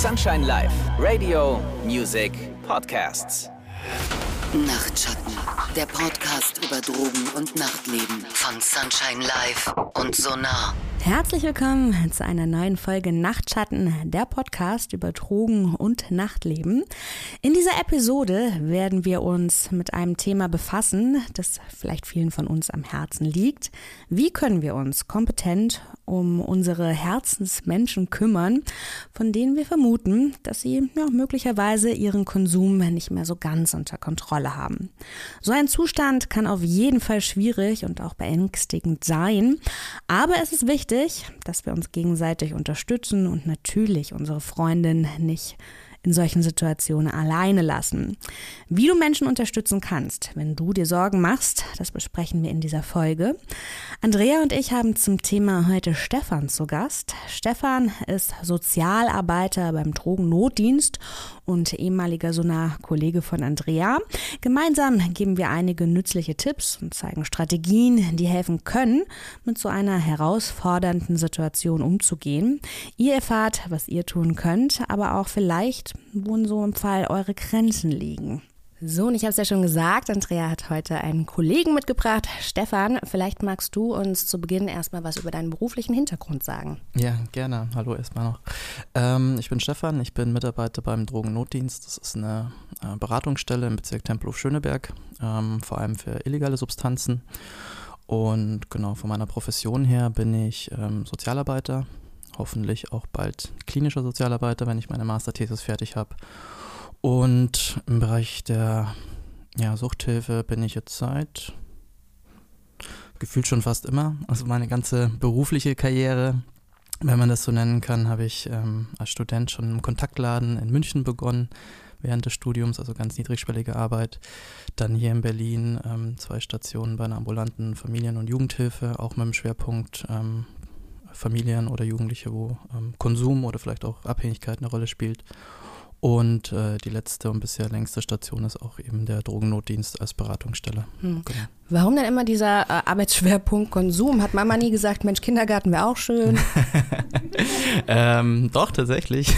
Sunshine Live, Radio, Music, Podcasts. Nachtschatten, der Podcast über Drogen und Nachtleben von Sunshine Live und Sonar. Herzlich willkommen zu einer neuen Folge Nachtschatten, der Podcast über Drogen und Nachtleben. In dieser Episode werden wir uns mit einem Thema befassen, das vielleicht vielen von uns am Herzen liegt. Wie können wir uns kompetent um unsere Herzensmenschen kümmern, von denen wir vermuten, dass sie ja, möglicherweise ihren Konsum nicht mehr so ganz unter Kontrolle haben. So ein Zustand kann auf jeden Fall schwierig und auch beängstigend sein, aber es ist wichtig, dass wir uns gegenseitig unterstützen und natürlich unsere Freundin nicht in solchen Situationen alleine lassen. Wie du Menschen unterstützen kannst, wenn du dir Sorgen machst, das besprechen wir in dieser Folge. Andrea und ich haben zum Thema heute Stefan zu Gast. Stefan ist Sozialarbeiter beim Drogennotdienst und ehemaliger Sonar-Kollege von Andrea. Gemeinsam geben wir einige nützliche Tipps und zeigen Strategien, die helfen können, mit so einer herausfordernden Situation umzugehen. Ihr erfahrt, was ihr tun könnt, aber auch vielleicht, wo in so einem Fall eure Grenzen liegen. So, und ich habe es ja schon gesagt, Andrea hat heute einen Kollegen mitgebracht. Stefan, vielleicht magst du uns zu Beginn erstmal was über deinen beruflichen Hintergrund sagen. Ja, gerne. Hallo erstmal noch. Ähm, ich bin Stefan, ich bin Mitarbeiter beim Drogennotdienst. Das ist eine äh, Beratungsstelle im Bezirk Tempelhof-Schöneberg, ähm, vor allem für illegale Substanzen. Und genau, von meiner Profession her bin ich ähm, Sozialarbeiter, hoffentlich auch bald klinischer Sozialarbeiter, wenn ich meine Masterthesis fertig habe. Und im Bereich der ja, Suchthilfe bin ich jetzt seit gefühlt schon fast immer. Also meine ganze berufliche Karriere, wenn man das so nennen kann, habe ich ähm, als Student schon im Kontaktladen in München begonnen, während des Studiums, also ganz niedrigschwellige Arbeit. Dann hier in Berlin ähm, zwei Stationen bei einer ambulanten Familien- und Jugendhilfe, auch mit dem Schwerpunkt ähm, Familien oder Jugendliche, wo ähm, Konsum oder vielleicht auch Abhängigkeit eine Rolle spielt. Und äh, die letzte und bisher längste Station ist auch eben der Drogennotdienst als Beratungsstelle. Hm. Genau. Warum denn immer dieser äh, Arbeitsschwerpunkt Konsum? Hat Mama nie gesagt, Mensch, Kindergarten wäre auch schön? ähm, doch, tatsächlich.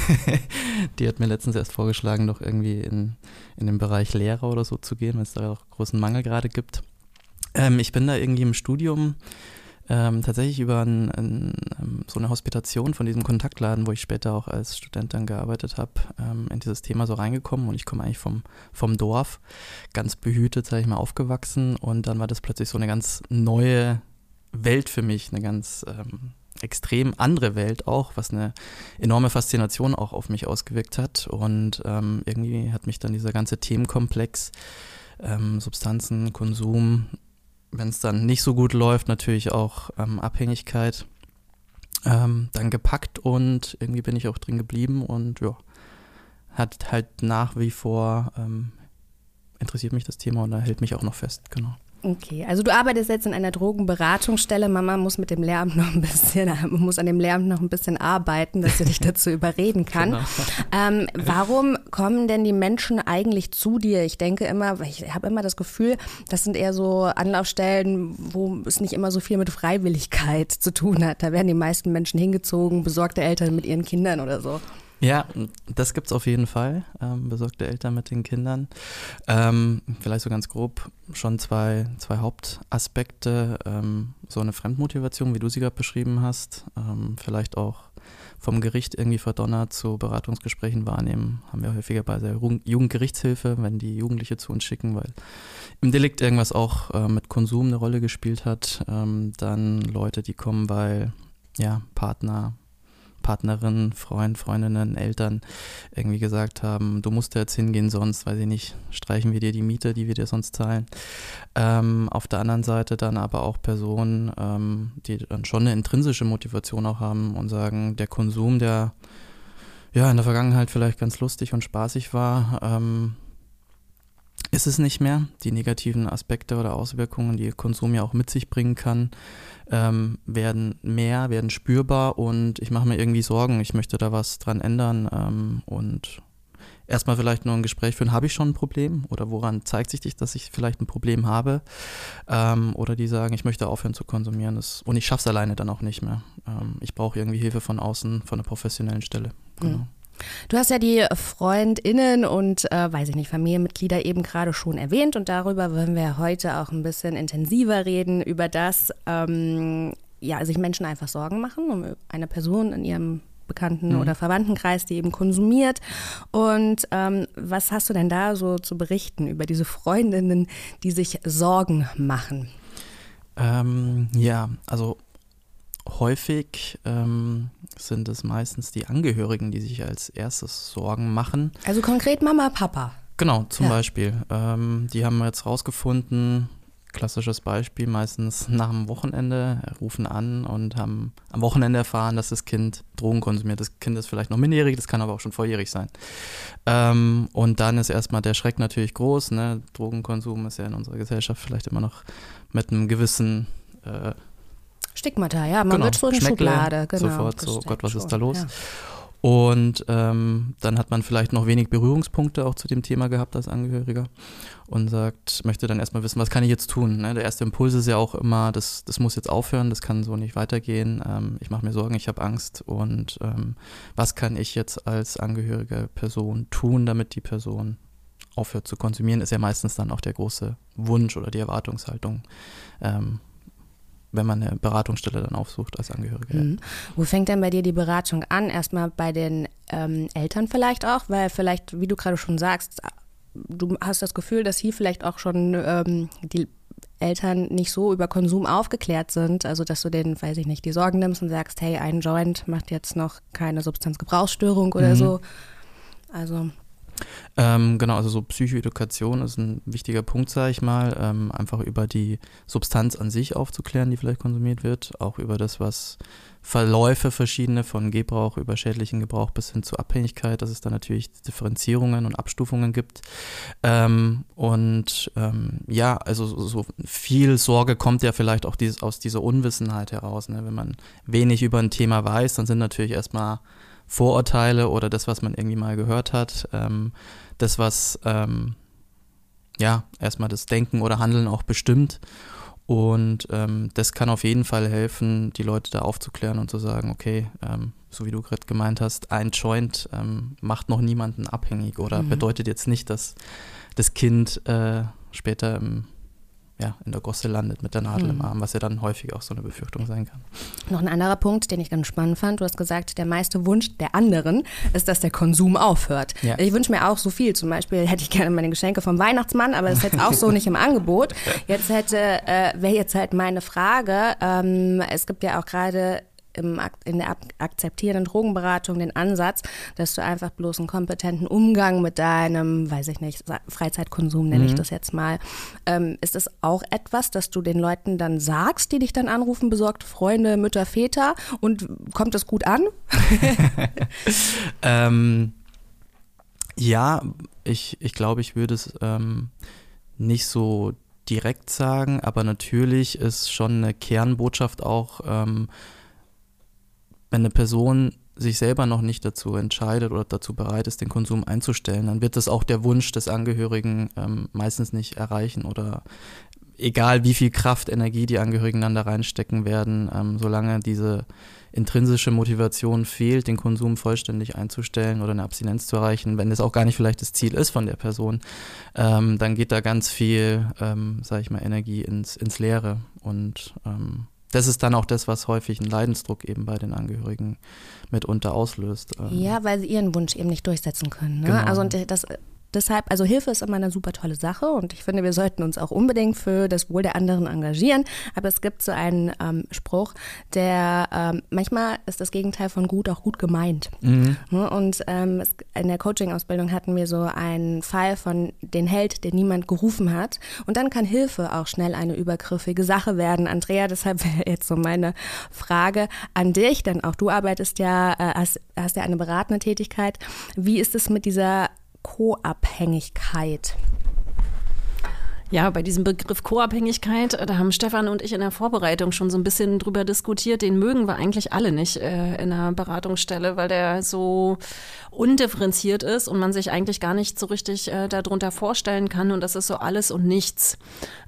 die hat mir letztens erst vorgeschlagen, doch irgendwie in, in den Bereich Lehrer oder so zu gehen, weil es da auch großen Mangel gerade gibt. Ähm, ich bin da irgendwie im Studium ähm, tatsächlich über ein, ein, ähm, so eine Hospitation von diesem Kontaktladen, wo ich später auch als Student dann gearbeitet habe, ähm, in dieses Thema so reingekommen. Und ich komme eigentlich vom, vom Dorf, ganz behütet, sage ich mal, aufgewachsen. Und dann war das plötzlich so eine ganz neue Welt für mich, eine ganz ähm, extrem andere Welt auch, was eine enorme Faszination auch auf mich ausgewirkt hat. Und ähm, irgendwie hat mich dann dieser ganze Themenkomplex ähm, Substanzen, Konsum, wenn es dann nicht so gut läuft, natürlich auch ähm, Abhängigkeit ähm, dann gepackt und irgendwie bin ich auch drin geblieben und ja, hat halt nach wie vor ähm, interessiert mich das Thema und da hält mich auch noch fest, genau. Okay, also du arbeitest jetzt in einer Drogenberatungsstelle. Mama muss mit dem Lehramt noch ein bisschen, muss an dem Lehramt noch ein bisschen arbeiten, dass sie dich dazu überreden kann. Genau. Ähm, warum kommen denn die Menschen eigentlich zu dir? Ich denke immer, ich habe immer das Gefühl, das sind eher so Anlaufstellen, wo es nicht immer so viel mit Freiwilligkeit zu tun hat. Da werden die meisten Menschen hingezogen, besorgte Eltern mit ihren Kindern oder so. Ja, das gibt es auf jeden Fall. Ähm, besorgte Eltern mit den Kindern. Ähm, vielleicht so ganz grob schon zwei, zwei Hauptaspekte. Ähm, so eine Fremdmotivation, wie du sie gerade beschrieben hast. Ähm, vielleicht auch vom Gericht irgendwie verdonnert zu Beratungsgesprächen wahrnehmen. Haben wir häufiger bei der Jugendgerichtshilfe, wenn die Jugendliche zu uns schicken, weil im Delikt irgendwas auch äh, mit Konsum eine Rolle gespielt hat. Ähm, dann Leute, die kommen, weil ja, Partner Partnerin, Freund, Freundinnen, Eltern irgendwie gesagt haben, du musst da jetzt hingehen, sonst, weiß ich nicht, streichen wir dir die Miete, die wir dir sonst zahlen. Ähm, auf der anderen Seite dann aber auch Personen, ähm, die dann schon eine intrinsische Motivation auch haben und sagen, der Konsum, der ja in der Vergangenheit vielleicht ganz lustig und spaßig war, ähm, ist es nicht mehr. Die negativen Aspekte oder Auswirkungen, die Konsum ja auch mit sich bringen kann, ähm, werden mehr, werden spürbar und ich mache mir irgendwie Sorgen. Ich möchte da was dran ändern ähm, und erstmal vielleicht nur ein Gespräch führen, habe ich schon ein Problem oder woran zeigt sich dich, dass ich vielleicht ein Problem habe ähm, oder die sagen, ich möchte aufhören zu konsumieren das, und ich schaffe es alleine dann auch nicht mehr. Ähm, ich brauche irgendwie Hilfe von außen, von einer professionellen Stelle. Genau. Mhm. Du hast ja die Freundinnen und, äh, weiß ich nicht, Familienmitglieder eben gerade schon erwähnt und darüber wollen wir heute auch ein bisschen intensiver reden, über das, ähm, ja, sich Menschen einfach Sorgen machen um eine Person in ihrem Bekannten- mhm. oder Verwandtenkreis, die eben konsumiert. Und ähm, was hast du denn da so zu berichten über diese Freundinnen, die sich Sorgen machen? Ähm, ja, also häufig ähm, sind es meistens die Angehörigen, die sich als erstes Sorgen machen. Also konkret Mama, Papa. Genau, zum ja. Beispiel. Ähm, die haben jetzt rausgefunden, klassisches Beispiel, meistens nach dem Wochenende rufen an und haben am Wochenende erfahren, dass das Kind Drogen konsumiert. Das Kind ist vielleicht noch minderjährig, das kann aber auch schon volljährig sein. Ähm, und dann ist erstmal der Schreck natürlich groß. Ne? Drogenkonsum ist ja in unserer Gesellschaft vielleicht immer noch mit einem gewissen äh, Stigmata, ja, man genau. wird so in Schmeckle, Schublade, genau. Sofort so, Gott, was ist da los? Ja. Und ähm, dann hat man vielleicht noch wenig Berührungspunkte auch zu dem Thema gehabt als Angehöriger und sagt, möchte dann erstmal wissen, was kann ich jetzt tun? Ne? Der erste Impuls ist ja auch immer, das, das muss jetzt aufhören, das kann so nicht weitergehen. Ähm, ich mache mir Sorgen, ich habe Angst und ähm, was kann ich jetzt als angehörige Person tun, damit die Person aufhört zu konsumieren, ist ja meistens dann auch der große Wunsch oder die Erwartungshaltung. Ähm, wenn man eine Beratungsstelle dann aufsucht als Angehörige. Mhm. Wo fängt denn bei dir die Beratung an? Erstmal bei den ähm, Eltern vielleicht auch, weil vielleicht, wie du gerade schon sagst, du hast das Gefühl, dass hier vielleicht auch schon ähm, die Eltern nicht so über Konsum aufgeklärt sind, also dass du denen, weiß ich nicht, die Sorgen nimmst und sagst, hey, ein Joint macht jetzt noch keine Substanzgebrauchsstörung oder mhm. so. Also ähm, genau, also so Psychoedukation ist ein wichtiger Punkt, sage ich mal. Ähm, einfach über die Substanz an sich aufzuklären, die vielleicht konsumiert wird. Auch über das, was Verläufe verschiedene von Gebrauch über schädlichen Gebrauch bis hin zu Abhängigkeit, dass es da natürlich Differenzierungen und Abstufungen gibt. Ähm, und ähm, ja, also so, viel Sorge kommt ja vielleicht auch dieses, aus dieser Unwissenheit heraus. Ne? Wenn man wenig über ein Thema weiß, dann sind natürlich erstmal Vorurteile oder das, was man irgendwie mal gehört hat, ähm, das, was ähm, ja erstmal das Denken oder Handeln auch bestimmt. Und ähm, das kann auf jeden Fall helfen, die Leute da aufzuklären und zu sagen, okay, ähm, so wie du gerade gemeint hast, ein Joint ähm, macht noch niemanden abhängig oder mhm. bedeutet jetzt nicht, dass das Kind äh, später im ja, in der Gosse landet mit der Nadel mhm. im Arm, was ja dann häufig auch so eine Befürchtung sein kann. Noch ein anderer Punkt, den ich ganz spannend fand. Du hast gesagt, der meiste Wunsch der anderen ist, dass der Konsum aufhört. Ja. Ich wünsche mir auch so viel. Zum Beispiel hätte ich gerne meine Geschenke vom Weihnachtsmann, aber das ist jetzt auch so nicht im Angebot. Jetzt hätte, äh, wäre jetzt halt meine Frage. Ähm, es gibt ja auch gerade im, in der akzeptierenden Drogenberatung den Ansatz, dass du einfach bloß einen kompetenten Umgang mit deinem, weiß ich nicht, Freizeitkonsum nenne mhm. ich das jetzt mal. Ähm, ist das auch etwas, dass du den Leuten dann sagst, die dich dann anrufen, besorgt Freunde, Mütter, Väter und kommt das gut an? ähm, ja, ich, ich glaube, ich würde es ähm, nicht so direkt sagen, aber natürlich ist schon eine Kernbotschaft auch, ähm, wenn eine Person sich selber noch nicht dazu entscheidet oder dazu bereit ist, den Konsum einzustellen, dann wird das auch der Wunsch des Angehörigen ähm, meistens nicht erreichen oder egal wie viel Kraft, Energie die Angehörigen dann da reinstecken werden, ähm, solange diese intrinsische Motivation fehlt, den Konsum vollständig einzustellen oder eine Abstinenz zu erreichen, wenn das auch gar nicht vielleicht das Ziel ist von der Person, ähm, dann geht da ganz viel, ähm, sag ich mal, Energie ins, ins Leere und ähm, das ist dann auch das, was häufig einen Leidensdruck eben bei den Angehörigen mitunter auslöst. Ähm. Ja, weil sie ihren Wunsch eben nicht durchsetzen können. Ne? Genau. Also und das Deshalb, also Hilfe ist immer eine super tolle Sache und ich finde, wir sollten uns auch unbedingt für das Wohl der anderen engagieren. Aber es gibt so einen ähm, Spruch, der ähm, manchmal ist das Gegenteil von gut auch gut gemeint. Mhm. Ne, und ähm, es, in der Coaching-Ausbildung hatten wir so einen Fall von den Held, den niemand gerufen hat. Und dann kann Hilfe auch schnell eine übergriffige Sache werden. Andrea, deshalb wäre jetzt so meine Frage an dich, denn auch du arbeitest ja, äh, hast, hast ja eine beratende Tätigkeit. Wie ist es mit dieser Co-Abhängigkeit? Ja, bei diesem Begriff Co-Abhängigkeit, äh, da haben Stefan und ich in der Vorbereitung schon so ein bisschen drüber diskutiert. Den mögen wir eigentlich alle nicht äh, in der Beratungsstelle, weil der so undifferenziert ist und man sich eigentlich gar nicht so richtig äh, darunter vorstellen kann. Und das ist so alles und nichts.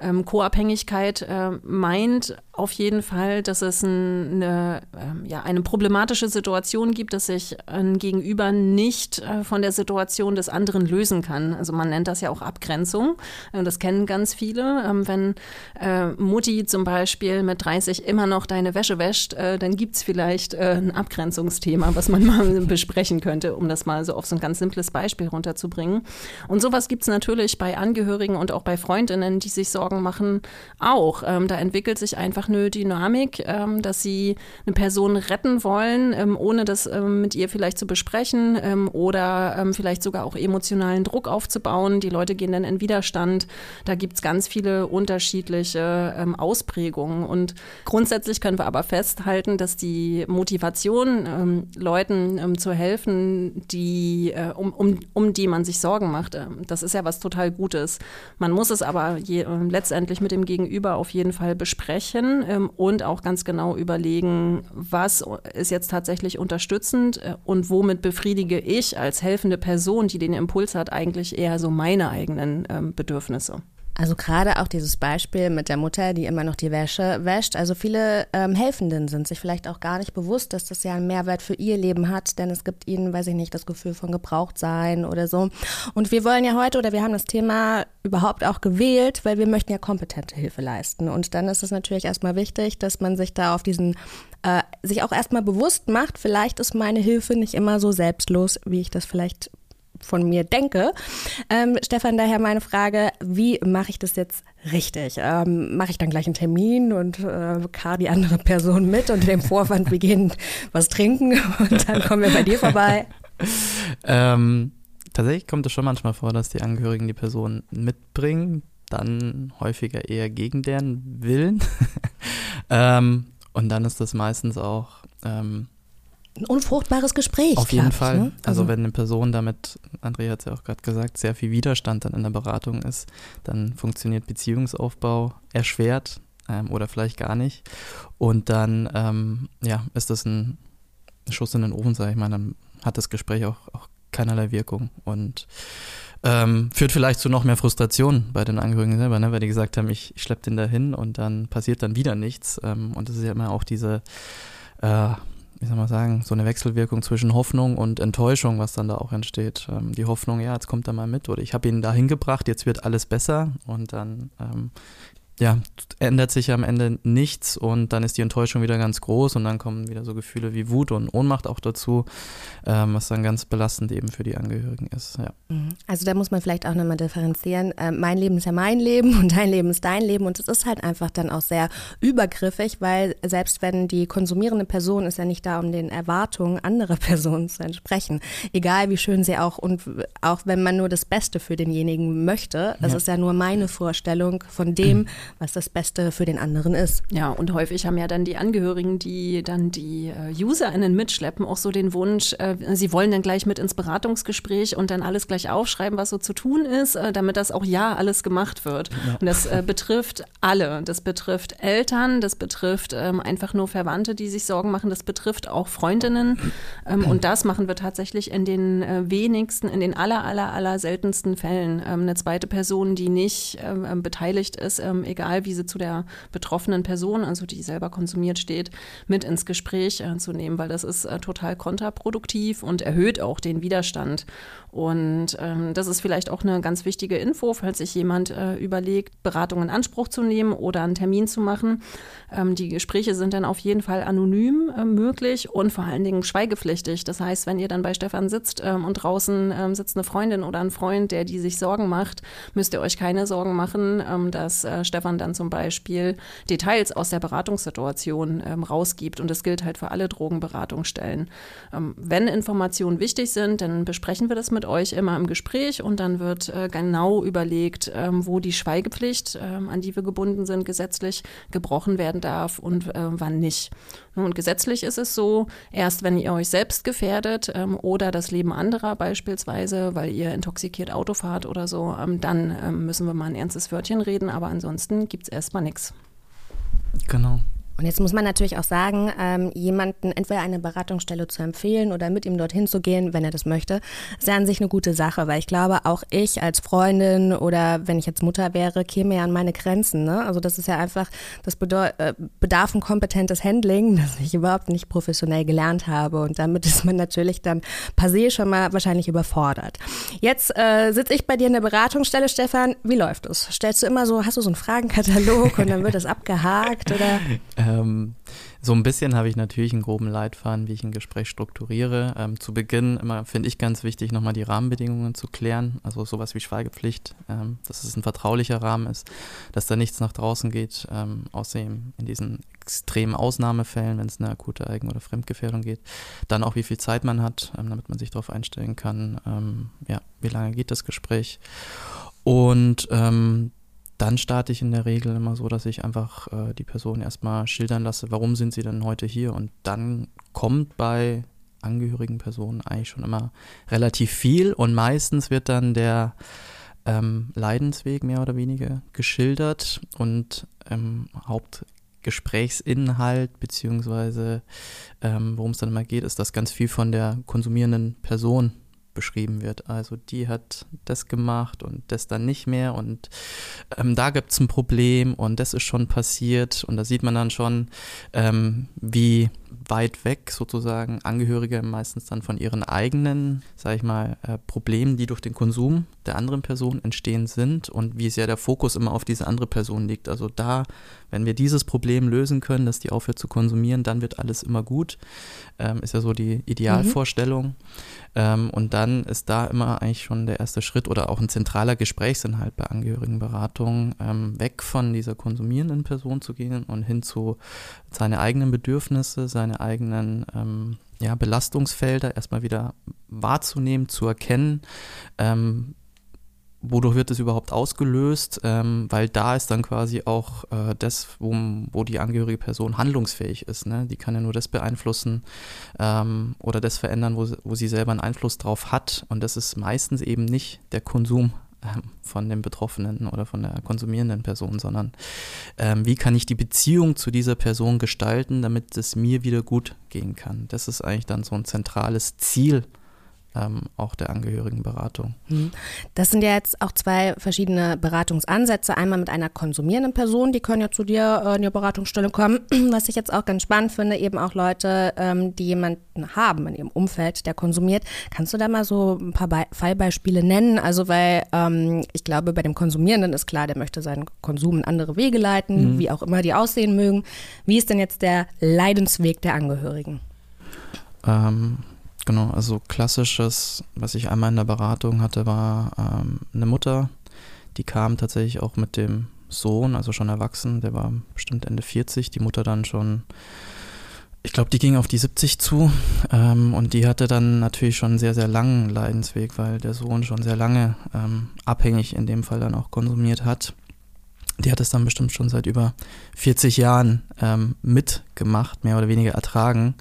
Ähm, Co-Abhängigkeit äh, meint auf jeden Fall, dass es ein, eine, äh, ja, eine problematische Situation gibt, dass sich ein Gegenüber nicht äh, von der Situation des anderen lösen kann. Also man nennt das ja auch Abgrenzung. Äh, das kennen ganz viele. Ähm, wenn äh, Mutti zum Beispiel mit 30 immer noch deine Wäsche wäscht, dann gibt es vielleicht ein Abgrenzungsthema, was man mal besprechen könnte, um das mal so auf so ein ganz simples Beispiel runterzubringen. Und sowas gibt es natürlich bei Angehörigen und auch bei Freundinnen, die sich Sorgen machen, auch. Ähm, da entwickelt sich einfach einfach eine Dynamik, ähm, dass sie eine Person retten wollen, ähm, ohne das ähm, mit ihr vielleicht zu besprechen ähm, oder ähm, vielleicht sogar auch emotionalen Druck aufzubauen. Die Leute gehen dann in Widerstand. Da gibt es ganz viele unterschiedliche Ausprägungen. Und grundsätzlich können wir aber festhalten, dass die Motivation, Leuten zu helfen, die, äh, um, um, um die man sich Sorgen macht, das ist ja was total Gutes. Man muss es aber je, äh, letztendlich mit dem Gegenüber auf jeden Fall besprechen ähm, und auch ganz genau überlegen, was ist jetzt tatsächlich unterstützend äh, und womit befriedige ich als helfende Person, die den Impuls hat, eigentlich eher so meine eigenen ähm, Bedürfnisse. Also gerade auch dieses Beispiel mit der Mutter, die immer noch die Wäsche wäscht. Also viele ähm, Helfenden sind sich vielleicht auch gar nicht bewusst, dass das ja einen Mehrwert für ihr Leben hat, denn es gibt ihnen, weiß ich nicht, das Gefühl von Gebrauchtsein oder so. Und wir wollen ja heute oder wir haben das Thema überhaupt auch gewählt, weil wir möchten ja kompetente Hilfe leisten. Und dann ist es natürlich erstmal wichtig, dass man sich da auf diesen äh, sich auch erstmal bewusst macht, vielleicht ist meine Hilfe nicht immer so selbstlos, wie ich das vielleicht von mir denke. Ähm, Stefan, daher meine Frage, wie mache ich das jetzt richtig? Ähm, mache ich dann gleich einen Termin und äh, kar die andere Person mit und dem Vorwand, wir gehen was trinken und dann kommen wir bei dir vorbei? ähm, tatsächlich kommt es schon manchmal vor, dass die Angehörigen die Person mitbringen, dann häufiger eher gegen deren Willen. ähm, und dann ist das meistens auch ähm, ein unfruchtbares Gespräch. Auf jeden Fall. Ne? Also, also, wenn eine Person damit, Andrea hat es ja auch gerade gesagt, sehr viel Widerstand dann in der Beratung ist, dann funktioniert Beziehungsaufbau erschwert ähm, oder vielleicht gar nicht. Und dann ähm, ja, ist das ein Schuss in den Ofen, sage ich mal. Dann hat das Gespräch auch, auch keinerlei Wirkung und ähm, führt vielleicht zu noch mehr Frustration bei den Angehörigen selber, ne? weil die gesagt haben, ich, ich schleppe den da hin und dann passiert dann wieder nichts. Ähm, und das ist ja immer auch diese äh, wie soll man sagen, so eine Wechselwirkung zwischen Hoffnung und Enttäuschung, was dann da auch entsteht. Ähm, die Hoffnung, ja, jetzt kommt er mal mit oder ich habe ihn da hingebracht, jetzt wird alles besser und dann ähm, ja, ändert sich am Ende nichts und dann ist die Enttäuschung wieder ganz groß und dann kommen wieder so Gefühle wie Wut und Ohnmacht auch dazu, ähm, was dann ganz belastend eben für die Angehörigen ist. Ja. Mhm. Also da muss man vielleicht auch nochmal differenzieren. Äh, mein Leben ist ja mein Leben und dein Leben ist dein Leben und es ist halt einfach dann auch sehr übergriffig, weil selbst wenn die konsumierende Person ist ja nicht da, um den Erwartungen anderer Personen zu entsprechen, egal wie schön sie auch und auch wenn man nur das Beste für denjenigen möchte, es ja. ist ja nur meine Vorstellung von dem, was das Beste für den anderen ist. Ja, und häufig haben ja dann die Angehörigen, die dann die äh, UserInnen mitschleppen, auch so den Wunsch, äh, sie wollen dann gleich mit ins Beratungsgespräch und dann alles gleich aufschreiben, was so zu tun ist, äh, damit das auch ja alles gemacht wird. Ja. Und das betrifft alle. Das betrifft Eltern, das betrifft ähm, einfach nur Verwandte, die sich Sorgen machen, das betrifft auch Freundinnen. Ähm, und das machen wir tatsächlich in den wenigsten, in den aller, aller, aller seltensten Fällen. Ähm, eine zweite Person, die nicht beteiligt ist, ähm, egal wie sie zu der betroffenen Person, also die selber konsumiert steht, mit ins Gespräch äh, zu nehmen, weil das ist äh, total kontraproduktiv und erhöht auch den Widerstand. Und ähm, das ist vielleicht auch eine ganz wichtige Info, falls sich jemand äh, überlegt, Beratung in Anspruch zu nehmen oder einen Termin zu machen. Ähm, die Gespräche sind dann auf jeden Fall anonym äh, möglich und vor allen Dingen schweigepflichtig. Das heißt, wenn ihr dann bei Stefan sitzt ähm, und draußen ähm, sitzt eine Freundin oder ein Freund, der die sich Sorgen macht, müsst ihr euch keine Sorgen machen, ähm, dass äh, Stefan dann zum Beispiel Details aus der Beratungssituation ähm, rausgibt. Und das gilt halt für alle Drogenberatungsstellen. wenn Informationen wichtig sind, dann besprechen wir das mit euch immer im Gespräch und dann wird äh, genau überlegt, ähm, wo die Schweigepflicht, ähm, an die wir gebunden sind, gesetzlich gebrochen werden darf und äh, wann nicht. Und gesetzlich ist es so, erst wenn ihr euch selbst gefährdet ähm, oder das Leben anderer beispielsweise, weil ihr intoxikiert Auto fahrt oder so, ähm, dann ähm, müssen wir mal ein ernstes Wörtchen reden, aber ansonsten gibt es erstmal nichts. Genau. Und jetzt muss man natürlich auch sagen, ähm, jemanden entweder eine Beratungsstelle zu empfehlen oder mit ihm dorthin zu gehen, wenn er das möchte, ist ja an sich eine gute Sache, weil ich glaube, auch ich als Freundin oder wenn ich jetzt Mutter wäre, käme ja an meine Grenzen. Ne? Also das ist ja einfach, das äh, bedarf ein kompetentes Handling, das ich überhaupt nicht professionell gelernt habe. Und damit ist man natürlich dann per se schon mal wahrscheinlich überfordert. Jetzt äh, sitze ich bei dir in der Beratungsstelle, Stefan. Wie läuft es? Stellst du immer so, hast du so einen Fragenkatalog und dann wird das abgehakt oder? Ähm, so ein bisschen habe ich natürlich einen groben Leitfaden, wie ich ein Gespräch strukturiere. Ähm, zu Beginn immer finde ich ganz wichtig, nochmal die Rahmenbedingungen zu klären. Also sowas wie Schweigepflicht, ähm, dass es ein vertraulicher Rahmen ist, dass da nichts nach draußen geht, ähm, außerdem in diesen extremen Ausnahmefällen, wenn es eine akute Eigen- oder Fremdgefährdung geht. Dann auch, wie viel Zeit man hat, ähm, damit man sich darauf einstellen kann, ähm, ja, wie lange geht das Gespräch. Und ähm, dann starte ich in der Regel immer so, dass ich einfach äh, die Person erstmal schildern lasse, warum sind sie denn heute hier. Und dann kommt bei angehörigen Personen eigentlich schon immer relativ viel und meistens wird dann der ähm, Leidensweg mehr oder weniger geschildert und ähm, Hauptgesprächsinhalt beziehungsweise ähm, worum es dann immer geht, ist, dass ganz viel von der konsumierenden Person beschrieben wird. Also die hat das gemacht und das dann nicht mehr und ähm, da gibt es ein Problem und das ist schon passiert und da sieht man dann schon, ähm, wie weit weg sozusagen Angehörige meistens dann von ihren eigenen, sage ich mal, äh, Problemen, die durch den Konsum der anderen Person entstehen sind und wie sehr der Fokus immer auf diese andere Person liegt. Also da, wenn wir dieses Problem lösen können, dass die aufhört zu konsumieren, dann wird alles immer gut. Ähm, ist ja so die Idealvorstellung. Mhm. Ähm, und dann ist da immer eigentlich schon der erste Schritt oder auch ein zentraler Gesprächsinhalt bei Angehörigenberatung, ähm, weg von dieser konsumierenden Person zu gehen und hin zu seine eigenen Bedürfnisse, seine eigenen ähm, ja, Belastungsfelder erstmal wieder wahrzunehmen, zu erkennen, ähm, wodurch wird es überhaupt ausgelöst, ähm, weil da ist dann quasi auch äh, das, wo, wo die angehörige Person handlungsfähig ist. Ne? Die kann ja nur das beeinflussen ähm, oder das verändern, wo, wo sie selber einen Einfluss drauf hat. Und das ist meistens eben nicht der Konsum von dem Betroffenen oder von der konsumierenden Person, sondern ähm, wie kann ich die Beziehung zu dieser Person gestalten, damit es mir wieder gut gehen kann. Das ist eigentlich dann so ein zentrales Ziel ähm, auch der Angehörigenberatung. Mhm. Das sind ja jetzt auch zwei verschiedene Beratungsansätze. Einmal mit einer konsumierenden Person, die können ja zu dir äh, in die Beratungsstelle kommen. Was ich jetzt auch ganz spannend finde, eben auch Leute, ähm, die jemanden haben in ihrem Umfeld, der konsumiert. Kannst du da mal so ein paar Be Fallbeispiele nennen? Also, weil ähm, ich glaube, bei dem Konsumierenden ist klar, der möchte seinen Konsum in andere Wege leiten, mhm. wie auch immer die aussehen mögen. Wie ist denn jetzt der Leidensweg der Angehörigen? Ähm, Genau, also klassisches, was ich einmal in der Beratung hatte, war ähm, eine Mutter, die kam tatsächlich auch mit dem Sohn, also schon erwachsen, der war bestimmt Ende 40, die Mutter dann schon, ich glaube, die ging auf die 70 zu ähm, und die hatte dann natürlich schon einen sehr, sehr langen Leidensweg, weil der Sohn schon sehr lange ähm, abhängig in dem Fall dann auch konsumiert hat. Die hat es dann bestimmt schon seit über 40 Jahren ähm, mitgemacht, mehr oder weniger ertragen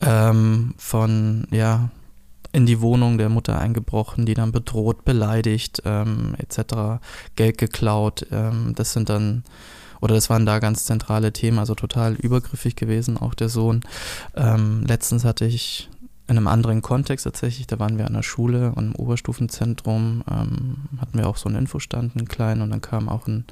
ähm, von, ja, in die Wohnung der Mutter eingebrochen, die dann bedroht, beleidigt, ähm, etc., Geld geklaut. Ähm, das sind dann, oder das waren da ganz zentrale Themen, also total übergriffig gewesen, auch der Sohn. Ähm, letztens hatte ich in einem anderen Kontext tatsächlich, da waren wir an der Schule und im Oberstufenzentrum, ähm, hatten wir auch so einen Infostand, einen kleinen, und dann kam auch ein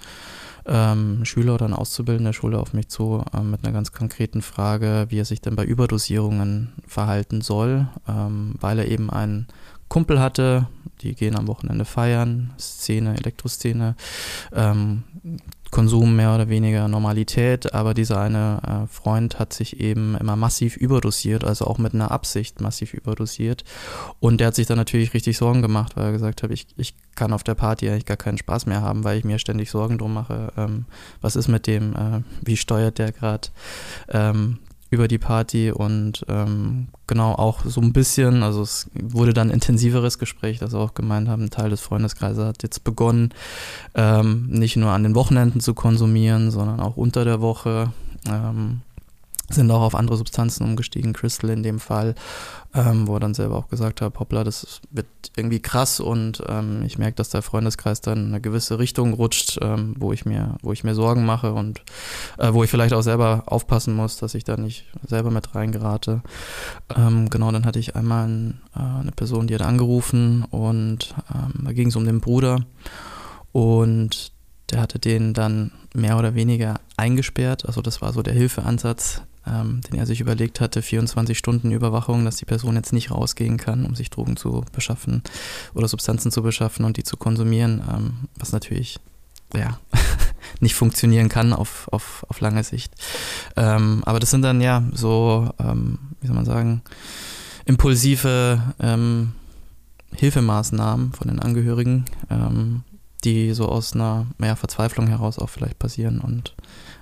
ähm, Schüler oder ein Auszubildender der Schule auf mich zu äh, mit einer ganz konkreten Frage, wie er sich denn bei Überdosierungen verhalten soll, ähm, weil er eben einen Kumpel hatte, die gehen am Wochenende feiern, Szene, Elektroszene, ähm, Konsum mehr oder weniger Normalität, aber dieser eine äh, Freund hat sich eben immer massiv überdosiert, also auch mit einer Absicht massiv überdosiert. Und der hat sich dann natürlich richtig Sorgen gemacht, weil er gesagt hat, ich, ich kann auf der Party eigentlich gar keinen Spaß mehr haben, weil ich mir ständig Sorgen drum mache, ähm, was ist mit dem, äh, wie steuert der gerade ähm, über die Party und ähm, genau auch so ein bisschen, also es wurde dann intensiveres Gespräch, dass wir auch gemeint haben, ein Teil des Freundeskreises hat jetzt begonnen, ähm, nicht nur an den Wochenenden zu konsumieren, sondern auch unter der Woche. Ähm, sind auch auf andere Substanzen umgestiegen, Crystal in dem Fall, ähm, wo er dann selber auch gesagt hat, hoppla, das wird irgendwie krass und ähm, ich merke, dass der Freundeskreis dann in eine gewisse Richtung rutscht, ähm, wo ich mir, wo ich mir Sorgen mache und äh, wo ich vielleicht auch selber aufpassen muss, dass ich da nicht selber mit reingerate. Ähm, genau, dann hatte ich einmal ein, äh, eine Person, die hat angerufen und ähm, da ging es um den Bruder und der hatte den dann mehr oder weniger eingesperrt. Also das war so der Hilfeansatz, ähm, den er sich überlegt hatte, 24 Stunden Überwachung, dass die Person jetzt nicht rausgehen kann, um sich Drogen zu beschaffen oder Substanzen zu beschaffen und die zu konsumieren, ähm, was natürlich ja, nicht funktionieren kann auf, auf, auf lange Sicht. Ähm, aber das sind dann ja so, ähm, wie soll man sagen, impulsive ähm, Hilfemaßnahmen von den Angehörigen, ähm, die so aus einer ja, Verzweiflung heraus auch vielleicht passieren und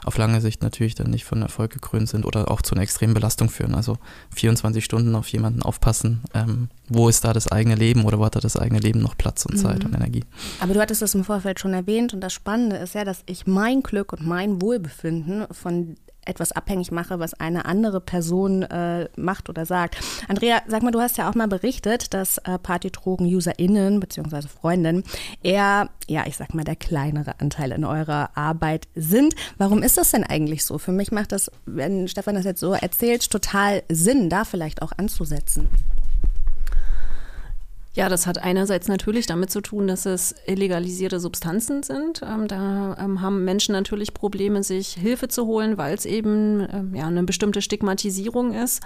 auf lange Sicht natürlich dann nicht von Erfolg gekrönt sind oder auch zu einer extremen Belastung führen. Also 24 Stunden auf jemanden aufpassen. Ähm, wo ist da das eigene Leben oder wo hat da das eigene Leben noch Platz und Zeit mhm. und Energie? Aber du hattest das im Vorfeld schon erwähnt und das Spannende ist ja, dass ich mein Glück und mein Wohlbefinden von etwas abhängig mache, was eine andere Person äh, macht oder sagt. Andrea, sag mal, du hast ja auch mal berichtet, dass äh, Partydrogen-UserInnen bzw. Freundinnen eher, ja, ich sag mal, der kleinere Anteil in eurer Arbeit sind. Warum ist das denn eigentlich so? Für mich macht das, wenn Stefan das jetzt so erzählt, total Sinn, da vielleicht auch anzusetzen. Ja, das hat einerseits natürlich damit zu tun, dass es illegalisierte Substanzen sind. Ähm, da ähm, haben Menschen natürlich Probleme, sich Hilfe zu holen, weil es eben ähm, ja, eine bestimmte Stigmatisierung ist.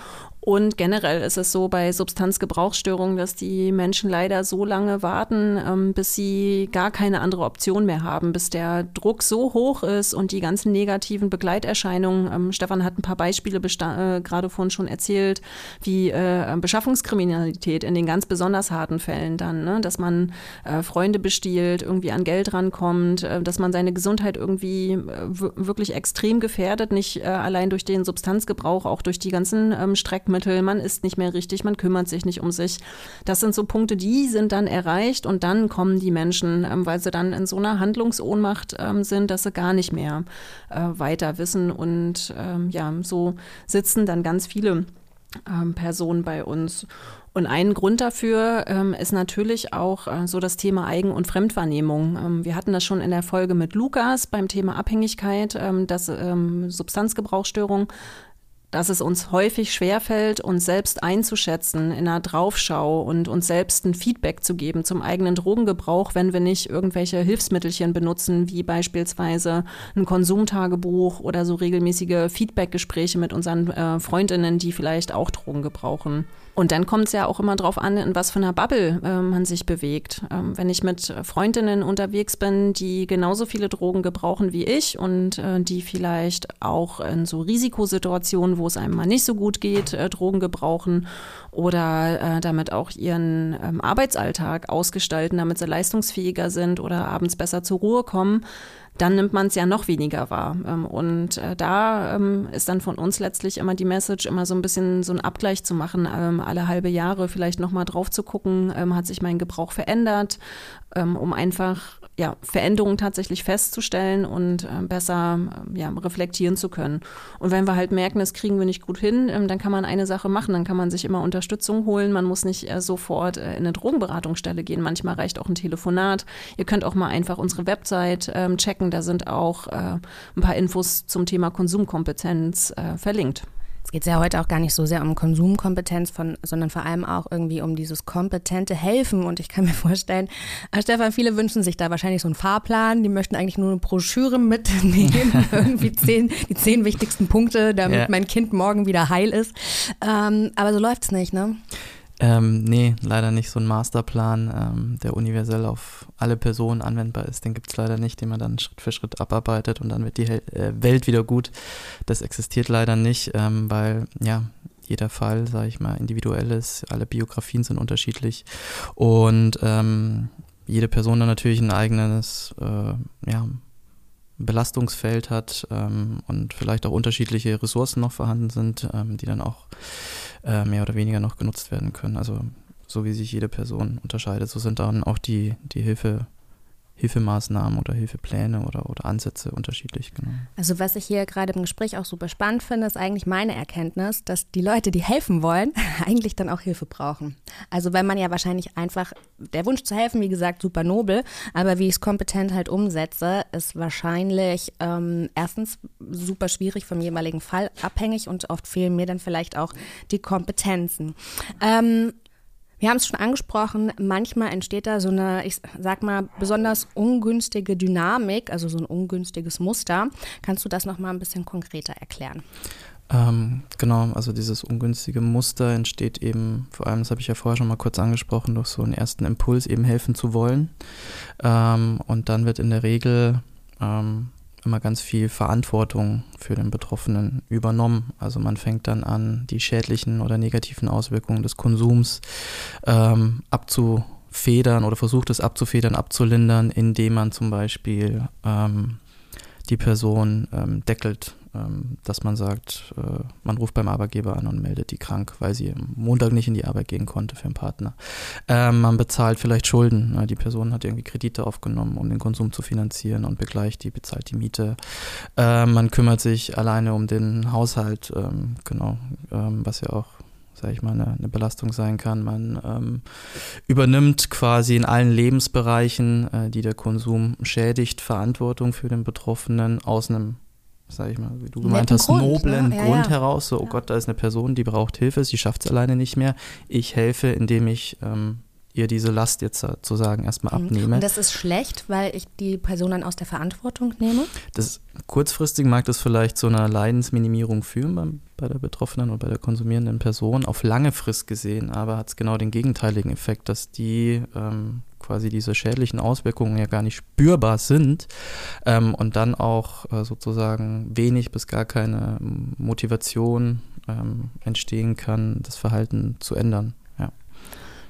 Und generell ist es so bei Substanzgebrauchsstörungen, dass die Menschen leider so lange warten, ähm, bis sie gar keine andere Option mehr haben, bis der Druck so hoch ist und die ganzen negativen Begleiterscheinungen. Ähm, Stefan hat ein paar Beispiele äh, gerade vorhin schon erzählt, wie äh, Beschaffungskriminalität in den ganz besonders harten Fällen dann, ne? dass man äh, Freunde bestiehlt, irgendwie an Geld rankommt, äh, dass man seine Gesundheit irgendwie äh, wirklich extrem gefährdet, nicht äh, allein durch den Substanzgebrauch, auch durch die ganzen ähm, Streckmittel. Man isst nicht mehr richtig, man kümmert sich nicht um sich. Das sind so Punkte, die sind dann erreicht und dann kommen die Menschen, ähm, weil sie dann in so einer Handlungsohnmacht ähm, sind, dass sie gar nicht mehr äh, weiter wissen und ähm, ja, so sitzen dann ganz viele ähm, Personen bei uns. Und ein Grund dafür ähm, ist natürlich auch äh, so das Thema Eigen- und Fremdwahrnehmung. Ähm, wir hatten das schon in der Folge mit Lukas beim Thema Abhängigkeit, ähm, dass ähm, Substanzgebrauchsstörung dass es uns häufig schwerfällt, uns selbst einzuschätzen in einer Draufschau und uns selbst ein Feedback zu geben zum eigenen Drogengebrauch, wenn wir nicht irgendwelche Hilfsmittelchen benutzen, wie beispielsweise ein Konsumtagebuch oder so regelmäßige Feedbackgespräche mit unseren äh, Freundinnen, die vielleicht auch Drogen gebrauchen. Und dann kommt es ja auch immer darauf an, in was für einer Bubble äh, man sich bewegt. Ähm, wenn ich mit Freundinnen unterwegs bin, die genauso viele Drogen gebrauchen wie ich und äh, die vielleicht auch in so Risikosituationen, wo es einem mal nicht so gut geht, äh, Drogen gebrauchen oder äh, damit auch ihren ähm, Arbeitsalltag ausgestalten, damit sie leistungsfähiger sind oder abends besser zur Ruhe kommen, dann nimmt man es ja noch weniger wahr. Ähm, und äh, da ähm, ist dann von uns letztlich immer die Message, immer so ein bisschen so einen Abgleich zu machen, ähm, alle halbe Jahre vielleicht nochmal drauf zu gucken, hat sich mein Gebrauch verändert, um einfach ja, Veränderungen tatsächlich festzustellen und äh, besser äh, ja, reflektieren zu können. Und wenn wir halt merken, das kriegen wir nicht gut hin, ähm, dann kann man eine Sache machen, dann kann man sich immer Unterstützung holen. Man muss nicht äh, sofort äh, in eine Drogenberatungsstelle gehen. Manchmal reicht auch ein Telefonat. Ihr könnt auch mal einfach unsere Website ähm, checken. Da sind auch äh, ein paar Infos zum Thema Konsumkompetenz äh, verlinkt. Es geht ja heute auch gar nicht so sehr um Konsumkompetenz, von, sondern vor allem auch irgendwie um dieses kompetente Helfen. Und ich kann mir vorstellen, äh, Stefan, viele wünschen sich da wahrscheinlich so einen Fahrplan. Die möchten eigentlich nur eine Broschüre mitnehmen, irgendwie zehn, die zehn wichtigsten Punkte, damit ja. mein Kind morgen wieder heil ist. Ähm, aber so läuft es nicht, ne? Ähm, nee, leider nicht so ein Masterplan, ähm, der universell auf alle Personen anwendbar ist. Den gibt es leider nicht, den man dann Schritt für Schritt abarbeitet und dann wird die äh, Welt wieder gut. Das existiert leider nicht, ähm, weil ja jeder Fall, sage ich mal, individuell ist. Alle Biografien sind unterschiedlich und ähm, jede Person dann natürlich ein eigenes äh, ja, Belastungsfeld hat ähm, und vielleicht auch unterschiedliche Ressourcen noch vorhanden sind, ähm, die dann auch äh, mehr oder weniger noch genutzt werden können. Also so wie sich jede Person unterscheidet, so sind dann auch die, die Hilfe, Hilfemaßnahmen oder Hilfepläne oder, oder Ansätze unterschiedlich. Genau. Also was ich hier gerade im Gespräch auch super spannend finde, ist eigentlich meine Erkenntnis, dass die Leute, die helfen wollen, eigentlich dann auch Hilfe brauchen. Also weil man ja wahrscheinlich einfach, der Wunsch zu helfen, wie gesagt, super nobel, aber wie ich es kompetent halt umsetze, ist wahrscheinlich ähm, erstens super schwierig vom jeweiligen Fall abhängig und oft fehlen mir dann vielleicht auch die Kompetenzen. Ähm, wir haben es schon angesprochen, manchmal entsteht da so eine, ich sag mal, besonders ungünstige Dynamik, also so ein ungünstiges Muster. Kannst du das nochmal ein bisschen konkreter erklären? Ähm, genau, also dieses ungünstige Muster entsteht eben, vor allem, das habe ich ja vorher schon mal kurz angesprochen, durch so einen ersten Impuls, eben helfen zu wollen. Ähm, und dann wird in der Regel ähm, immer ganz viel Verantwortung für den Betroffenen übernommen. Also man fängt dann an, die schädlichen oder negativen Auswirkungen des Konsums ähm, abzufedern oder versucht es abzufedern, abzulindern, indem man zum Beispiel ähm, die Person ähm, deckelt dass man sagt, äh, man ruft beim Arbeitgeber an und meldet die krank, weil sie am Montag nicht in die Arbeit gehen konnte für einen Partner. Ähm, man bezahlt vielleicht Schulden. Ne? Die Person hat irgendwie Kredite aufgenommen, um den Konsum zu finanzieren und begleicht die, bezahlt die Miete. Ähm, man kümmert sich alleine um den Haushalt, genau, was ja auch sage ich mal, eine, eine, Belastung sein kann. Man ähm, übernimmt quasi in allen Lebensbereichen, äh, die der Konsum schädigt, Verantwortung für den Betroffenen aus einem sag ich mal, wie du gemeint hast, Grund, noblen ne? ja, Grund ja. heraus. So, oh ja. Gott, da ist eine Person, die braucht Hilfe, sie schafft es alleine nicht mehr. Ich helfe, indem ich ähm, ihr diese Last jetzt sozusagen erstmal mhm. abnehme. Und das ist schlecht, weil ich die Person dann aus der Verantwortung nehme? Das, kurzfristig mag das vielleicht zu einer Leidensminimierung führen beim, bei der betroffenen oder bei der konsumierenden Person, auf lange Frist gesehen, aber hat es genau den gegenteiligen Effekt, dass die ähm, quasi diese schädlichen Auswirkungen ja gar nicht spürbar sind ähm, und dann auch äh, sozusagen wenig bis gar keine Motivation ähm, entstehen kann, das Verhalten zu ändern.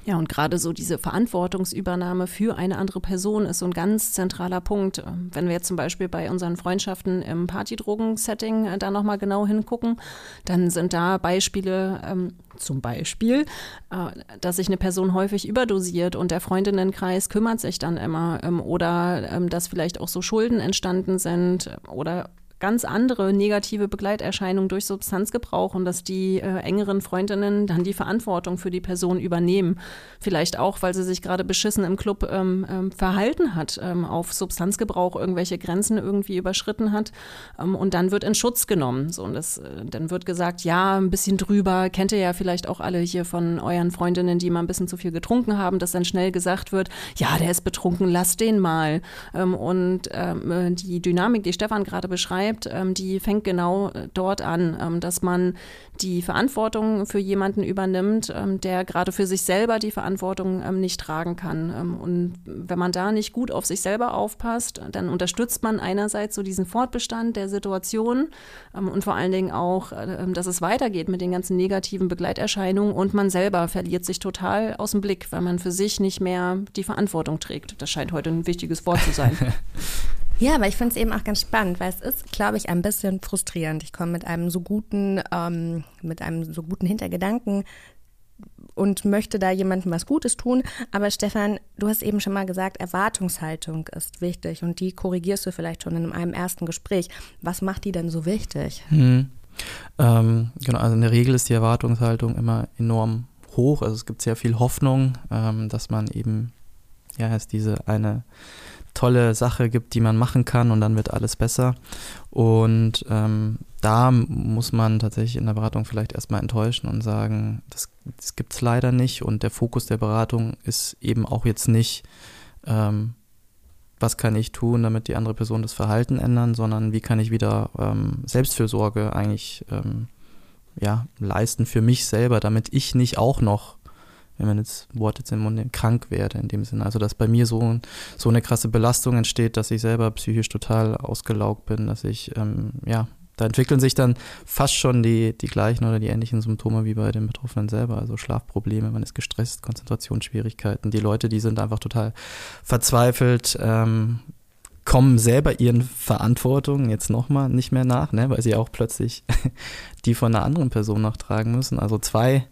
Ja, und gerade so diese Verantwortungsübernahme für eine andere Person ist so ein ganz zentraler Punkt. Wenn wir jetzt zum Beispiel bei unseren Freundschaften im Partydrogen-Setting äh, da nochmal genau hingucken, dann sind da Beispiele, ähm, zum Beispiel, äh, dass sich eine Person häufig überdosiert und der Freundinnenkreis kümmert sich dann immer ähm, oder ähm, dass vielleicht auch so Schulden entstanden sind oder ganz andere negative Begleiterscheinungen durch Substanzgebrauch und dass die äh, engeren Freundinnen dann die Verantwortung für die Person übernehmen. Vielleicht auch, weil sie sich gerade beschissen im Club ähm, ähm, verhalten hat, ähm, auf Substanzgebrauch irgendwelche Grenzen irgendwie überschritten hat ähm, und dann wird in Schutz genommen. So, und das, äh, dann wird gesagt, ja, ein bisschen drüber, kennt ihr ja vielleicht auch alle hier von euren Freundinnen, die mal ein bisschen zu viel getrunken haben, dass dann schnell gesagt wird, ja, der ist betrunken, lass den mal. Ähm, und ähm, äh, die Dynamik, die Stefan gerade beschreibt, beschreibt, ähm, die fängt genau äh, dort an, ähm, dass man die Verantwortung für jemanden übernimmt, ähm, der gerade für sich selber die Verantwortung nicht tragen kann. Und wenn man da nicht gut auf sich selber aufpasst, dann unterstützt man einerseits so diesen Fortbestand der Situation und vor allen Dingen auch, äh, dass es weitergeht mit den ganzen negativen Begleiterscheinungen und man selber verliert sich total aus dem Blick, weil man für sich nicht mehr die Verantwortung trägt. Das scheint heute ein wichtiges Wort zu sein. Ja, aber ich finde es eben auch ganz spannend, weil es ist, glaube ich, ein bisschen frustrierend. Ich komme mit einem so guten, ähm, mit einem so guten Hintergedanken und möchte da jemandem was Gutes tun. Aber Stefan, du hast eben schon mal gesagt, Erwartungshaltung ist wichtig und die korrigierst du vielleicht schon in einem ersten Gespräch. Was macht die denn so wichtig? Hm. Ähm, genau, also in der Regel ist die Erwartungshaltung immer enorm hoch. Also es gibt sehr viel Hoffnung, ähm, dass man eben, ja, es diese eine tolle Sache gibt, die man machen kann und dann wird alles besser. Und ähm, da muss man tatsächlich in der Beratung vielleicht erstmal enttäuschen und sagen, das, das gibt es leider nicht. Und der Fokus der Beratung ist eben auch jetzt nicht, ähm, was kann ich tun, damit die andere Person das Verhalten ändern, sondern wie kann ich wieder ähm, Selbstfürsorge eigentlich ähm, ja, leisten für mich selber, damit ich nicht auch noch wenn man jetzt Wort jetzt im Mund nimmt, krank werde in dem Sinne. Also dass bei mir so, so eine krasse Belastung entsteht, dass ich selber psychisch total ausgelaugt bin, dass ich, ähm, ja, da entwickeln sich dann fast schon die, die gleichen oder die ähnlichen Symptome wie bei den Betroffenen selber. Also Schlafprobleme, man ist gestresst, Konzentrationsschwierigkeiten. Die Leute, die sind einfach total verzweifelt, ähm, kommen selber ihren Verantwortungen jetzt nochmal nicht mehr nach, ne, weil sie auch plötzlich die von einer anderen Person nachtragen müssen. Also zwei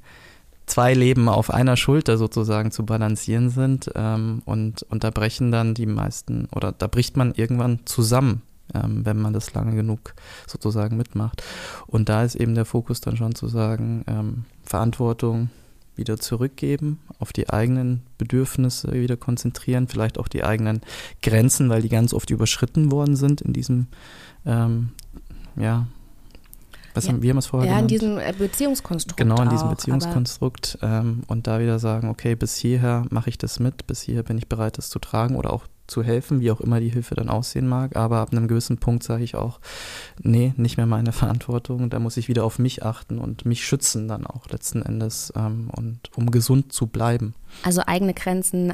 zwei Leben auf einer Schulter sozusagen zu balancieren sind ähm, und, und da brechen dann die meisten oder da bricht man irgendwann zusammen, ähm, wenn man das lange genug sozusagen mitmacht. Und da ist eben der Fokus dann schon zu sagen, ähm, Verantwortung wieder zurückgeben, auf die eigenen Bedürfnisse wieder konzentrieren, vielleicht auch die eigenen Grenzen, weil die ganz oft überschritten worden sind in diesem ähm, ja, was ja. haben wir haben es vorher Ja, genannt? in diesem äh, Beziehungskonstrukt. Genau, in diesem auch, Beziehungskonstrukt ähm, und da wieder sagen, okay, bis hierher mache ich das mit, bis hierher bin ich bereit, das zu tragen oder auch zu helfen, wie auch immer die Hilfe dann aussehen mag. Aber ab einem gewissen Punkt sage ich auch, nee, nicht mehr meine Verantwortung. Da muss ich wieder auf mich achten und mich schützen dann auch letzten Endes ähm, und um gesund zu bleiben. Also eigene Grenzen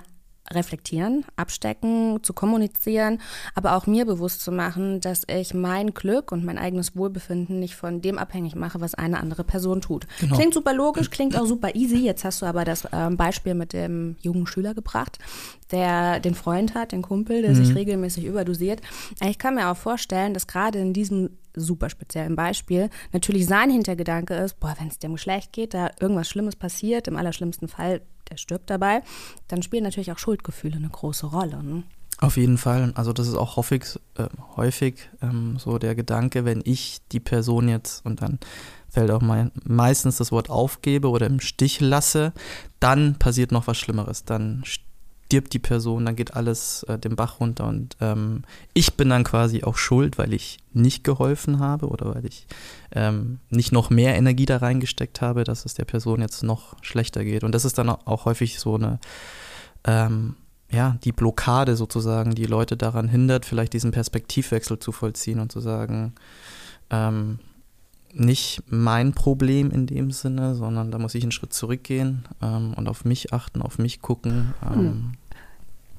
reflektieren, abstecken, zu kommunizieren, aber auch mir bewusst zu machen, dass ich mein Glück und mein eigenes Wohlbefinden nicht von dem abhängig mache, was eine andere Person tut. Genau. Klingt super logisch, klingt auch super easy. Jetzt hast du aber das ähm, Beispiel mit dem jungen Schüler gebracht, der den Freund hat, den Kumpel, der sich regelmäßig überdosiert. Ich kann mir auch vorstellen, dass gerade in diesem super speziellen Beispiel natürlich sein Hintergedanke ist, boah, wenn es dem schlecht geht, da irgendwas Schlimmes passiert, im allerschlimmsten Fall, der stirbt dabei, dann spielen natürlich auch Schuldgefühle eine große Rolle. Ne? Auf jeden Fall. Also das ist auch häufig, äh, häufig ähm, so der Gedanke, wenn ich die Person jetzt und dann fällt auch mein, meistens das Wort aufgebe oder im Stich lasse, dann passiert noch was Schlimmeres. Dann stirbt die Person, dann geht alles äh, den Bach runter und ähm, ich bin dann quasi auch schuld, weil ich nicht geholfen habe oder weil ich ähm, nicht noch mehr Energie da reingesteckt habe, dass es der Person jetzt noch schlechter geht. Und das ist dann auch häufig so eine ähm, ja, die Blockade sozusagen, die Leute daran hindert, vielleicht diesen Perspektivwechsel zu vollziehen und zu sagen, ähm, nicht mein Problem in dem Sinne, sondern da muss ich einen Schritt zurückgehen ähm, und auf mich achten, auf mich gucken. Ähm, hm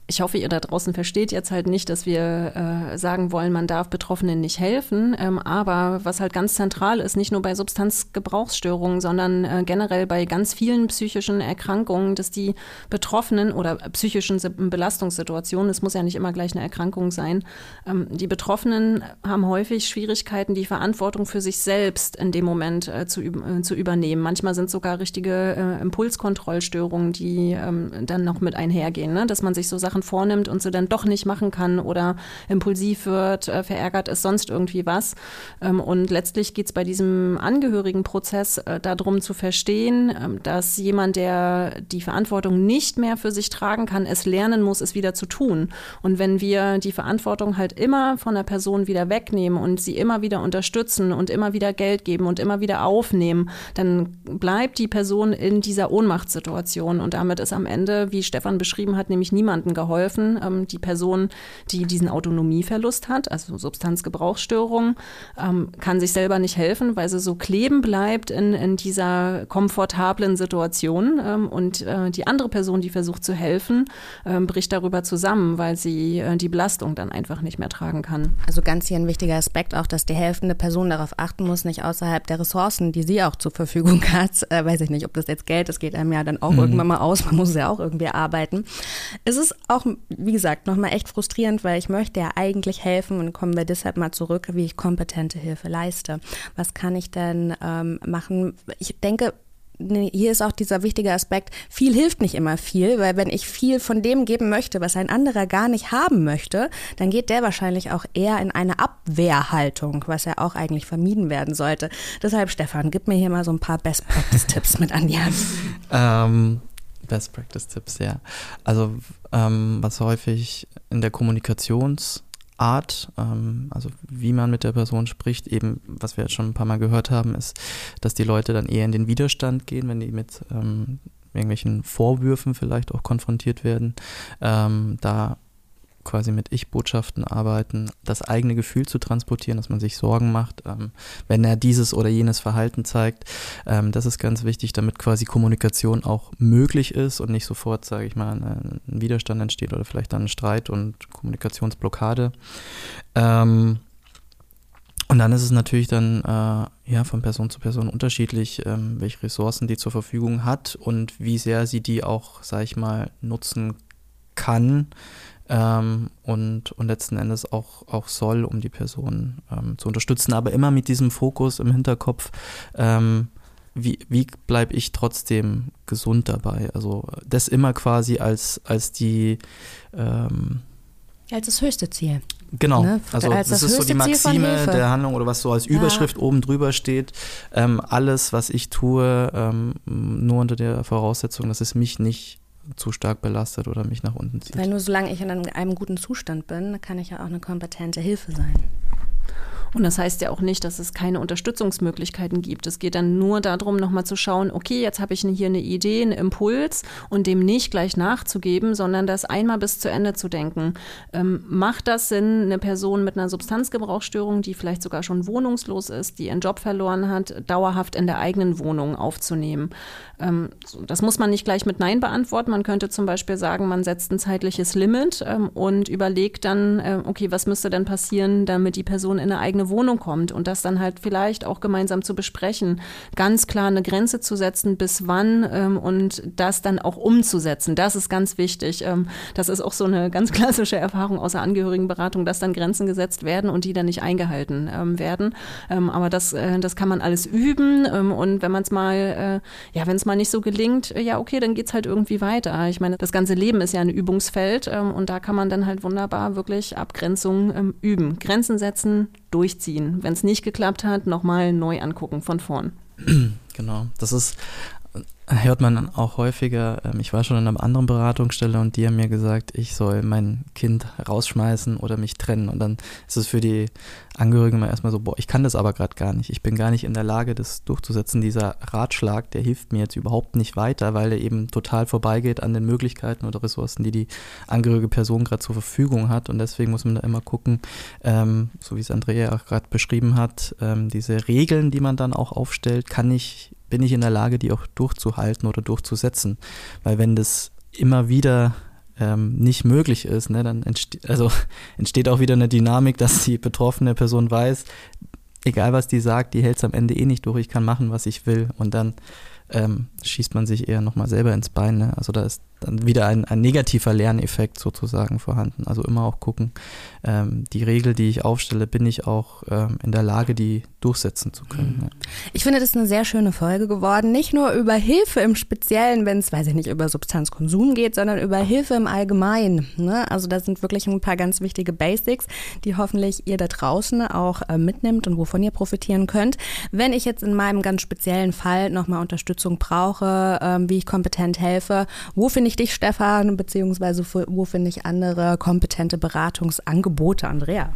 ich hoffe, ihr da draußen versteht jetzt halt nicht, dass wir äh, sagen wollen, man darf Betroffenen nicht helfen. Ähm, aber was halt ganz zentral ist, nicht nur bei Substanzgebrauchsstörungen, sondern äh, generell bei ganz vielen psychischen Erkrankungen, dass die Betroffenen oder psychischen Belastungssituationen, es muss ja nicht immer gleich eine Erkrankung sein, ähm, die Betroffenen haben häufig Schwierigkeiten, die Verantwortung für sich selbst in dem Moment äh, zu, äh, zu übernehmen. Manchmal sind sogar richtige äh, Impulskontrollstörungen, die ähm, dann noch mit einhergehen, ne? dass man sich so Sachen Sachen vornimmt und sie dann doch nicht machen kann oder impulsiv wird, äh, verärgert ist, sonst irgendwie was. Ähm, und letztlich geht es bei diesem Angehörigenprozess äh, darum zu verstehen, äh, dass jemand, der die Verantwortung nicht mehr für sich tragen kann, es lernen muss, es wieder zu tun. Und wenn wir die Verantwortung halt immer von der Person wieder wegnehmen und sie immer wieder unterstützen und immer wieder Geld geben und immer wieder aufnehmen, dann bleibt die Person in dieser Ohnmachtssituation. Und damit ist am Ende, wie Stefan beschrieben hat, nämlich niemanden geholfen geholfen. Ähm, die Person, die diesen Autonomieverlust hat, also Substanzgebrauchsstörung, ähm, kann sich selber nicht helfen, weil sie so kleben bleibt in, in dieser komfortablen Situation. Ähm, und äh, die andere Person, die versucht zu helfen, ähm, bricht darüber zusammen, weil sie äh, die Belastung dann einfach nicht mehr tragen kann. Also ganz hier ein wichtiger Aspekt auch, dass die helfende Person darauf achten muss, nicht außerhalb der Ressourcen, die sie auch zur Verfügung hat, äh, weiß ich nicht, ob das jetzt Geld ist, geht einem ja dann auch mhm. irgendwann mal aus, man muss ja auch irgendwie arbeiten. Es ist auch, wie gesagt, nochmal echt frustrierend, weil ich möchte ja eigentlich helfen und kommen wir deshalb mal zurück, wie ich kompetente Hilfe leiste. Was kann ich denn ähm, machen? Ich denke, hier ist auch dieser wichtige Aspekt, viel hilft nicht immer viel, weil wenn ich viel von dem geben möchte, was ein anderer gar nicht haben möchte, dann geht der wahrscheinlich auch eher in eine Abwehrhaltung, was ja auch eigentlich vermieden werden sollte. Deshalb, Stefan, gib mir hier mal so ein paar Best-Practice-Tipps mit an die Hand. Ähm, Best Practice Tipps, ja. Also ähm, was häufig in der Kommunikationsart, ähm, also wie man mit der Person spricht, eben, was wir jetzt schon ein paar Mal gehört haben, ist, dass die Leute dann eher in den Widerstand gehen, wenn die mit ähm, irgendwelchen Vorwürfen vielleicht auch konfrontiert werden. Ähm, da quasi mit Ich-Botschaften arbeiten, das eigene Gefühl zu transportieren, dass man sich Sorgen macht, ähm, wenn er dieses oder jenes Verhalten zeigt. Ähm, das ist ganz wichtig, damit quasi Kommunikation auch möglich ist und nicht sofort, sage ich mal, ein Widerstand entsteht oder vielleicht dann ein Streit und Kommunikationsblockade. Ähm, und dann ist es natürlich dann äh, ja von Person zu Person unterschiedlich, ähm, welche Ressourcen die zur Verfügung hat und wie sehr sie die auch, sage ich mal, nutzen kann, ähm, und, und letzten Endes auch, auch soll, um die Person ähm, zu unterstützen, aber immer mit diesem Fokus im Hinterkopf, ähm, wie, wie bleibe ich trotzdem gesund dabei? Also das immer quasi als, als die ähm, als das höchste Ziel. Genau, ne? also als das, das ist so die Maxime der Handlung oder was so als Überschrift ja. oben drüber steht. Ähm, alles, was ich tue, ähm, nur unter der Voraussetzung, dass es mich nicht zu stark belastet oder mich nach unten zieht. Weil nur solange ich in einem, einem guten Zustand bin, kann ich ja auch eine kompetente Hilfe sein. Und das heißt ja auch nicht, dass es keine Unterstützungsmöglichkeiten gibt. Es geht dann nur darum, nochmal zu schauen, okay, jetzt habe ich hier eine Idee, einen Impuls und dem nicht gleich nachzugeben, sondern das einmal bis zu Ende zu denken. Ähm, macht das Sinn, eine Person mit einer Substanzgebrauchsstörung, die vielleicht sogar schon wohnungslos ist, die ihren Job verloren hat, dauerhaft in der eigenen Wohnung aufzunehmen? Ähm, das muss man nicht gleich mit Nein beantworten. Man könnte zum Beispiel sagen, man setzt ein zeitliches Limit ähm, und überlegt dann, äh, okay, was müsste denn passieren, damit die Person in eine eigene eigene Wohnung kommt und das dann halt vielleicht auch gemeinsam zu besprechen, ganz klar eine Grenze zu setzen, bis wann ähm, und das dann auch umzusetzen. Das ist ganz wichtig. Ähm, das ist auch so eine ganz klassische Erfahrung aus der Angehörigenberatung, dass dann Grenzen gesetzt werden und die dann nicht eingehalten ähm, werden. Ähm, aber das, äh, das kann man alles üben ähm, und wenn man es mal, äh, ja, wenn es mal nicht so gelingt, äh, ja, okay, dann geht es halt irgendwie weiter. Ich meine, das ganze Leben ist ja ein Übungsfeld ähm, und da kann man dann halt wunderbar wirklich Abgrenzung üben. Grenzen setzen, durchziehen. Wenn es nicht geklappt hat, nochmal neu angucken von vorn. Genau, das ist hört man auch häufiger. Ähm, ich war schon in einer anderen Beratungsstelle und die haben mir gesagt, ich soll mein Kind rausschmeißen oder mich trennen. Und dann ist es für die Angehörigen immer erstmal so, boah, ich kann das aber gerade gar nicht. Ich bin gar nicht in der Lage, das durchzusetzen. Dieser Ratschlag, der hilft mir jetzt überhaupt nicht weiter, weil er eben total vorbeigeht an den Möglichkeiten oder Ressourcen, die die angehörige Person gerade zur Verfügung hat. Und deswegen muss man da immer gucken, ähm, so wie es Andrea auch gerade beschrieben hat, ähm, diese Regeln, die man dann auch aufstellt, kann ich bin ich in der Lage, die auch durchzuhalten oder durchzusetzen. Weil wenn das immer wieder ähm, nicht möglich ist, ne, dann entste also entsteht auch wieder eine Dynamik, dass die betroffene Person weiß, egal was die sagt, die hält es am Ende eh nicht durch, ich kann machen, was ich will. Und dann ähm, schießt man sich eher nochmal selber ins Bein. Ne? Also da ist dann wieder ein, ein negativer Lerneffekt sozusagen vorhanden. Also immer auch gucken, ähm, die Regel, die ich aufstelle, bin ich auch ähm, in der Lage, die durchsetzen zu können. Mhm. Ich finde, das ist eine sehr schöne Folge geworden. Nicht nur über Hilfe im Speziellen, wenn es, weiß ich nicht, über Substanzkonsum geht, sondern über Hilfe im Allgemeinen. Ne? Also da sind wirklich ein paar ganz wichtige Basics, die hoffentlich ihr da draußen auch äh, mitnimmt und wovon ihr profitieren könnt. Wenn ich jetzt in meinem ganz speziellen Fall nochmal Unterstützung brauche, ähm, wie ich kompetent helfe, wo finde ich dich, Stefan, beziehungsweise wo finde ich andere kompetente Beratungsangebote, Andrea?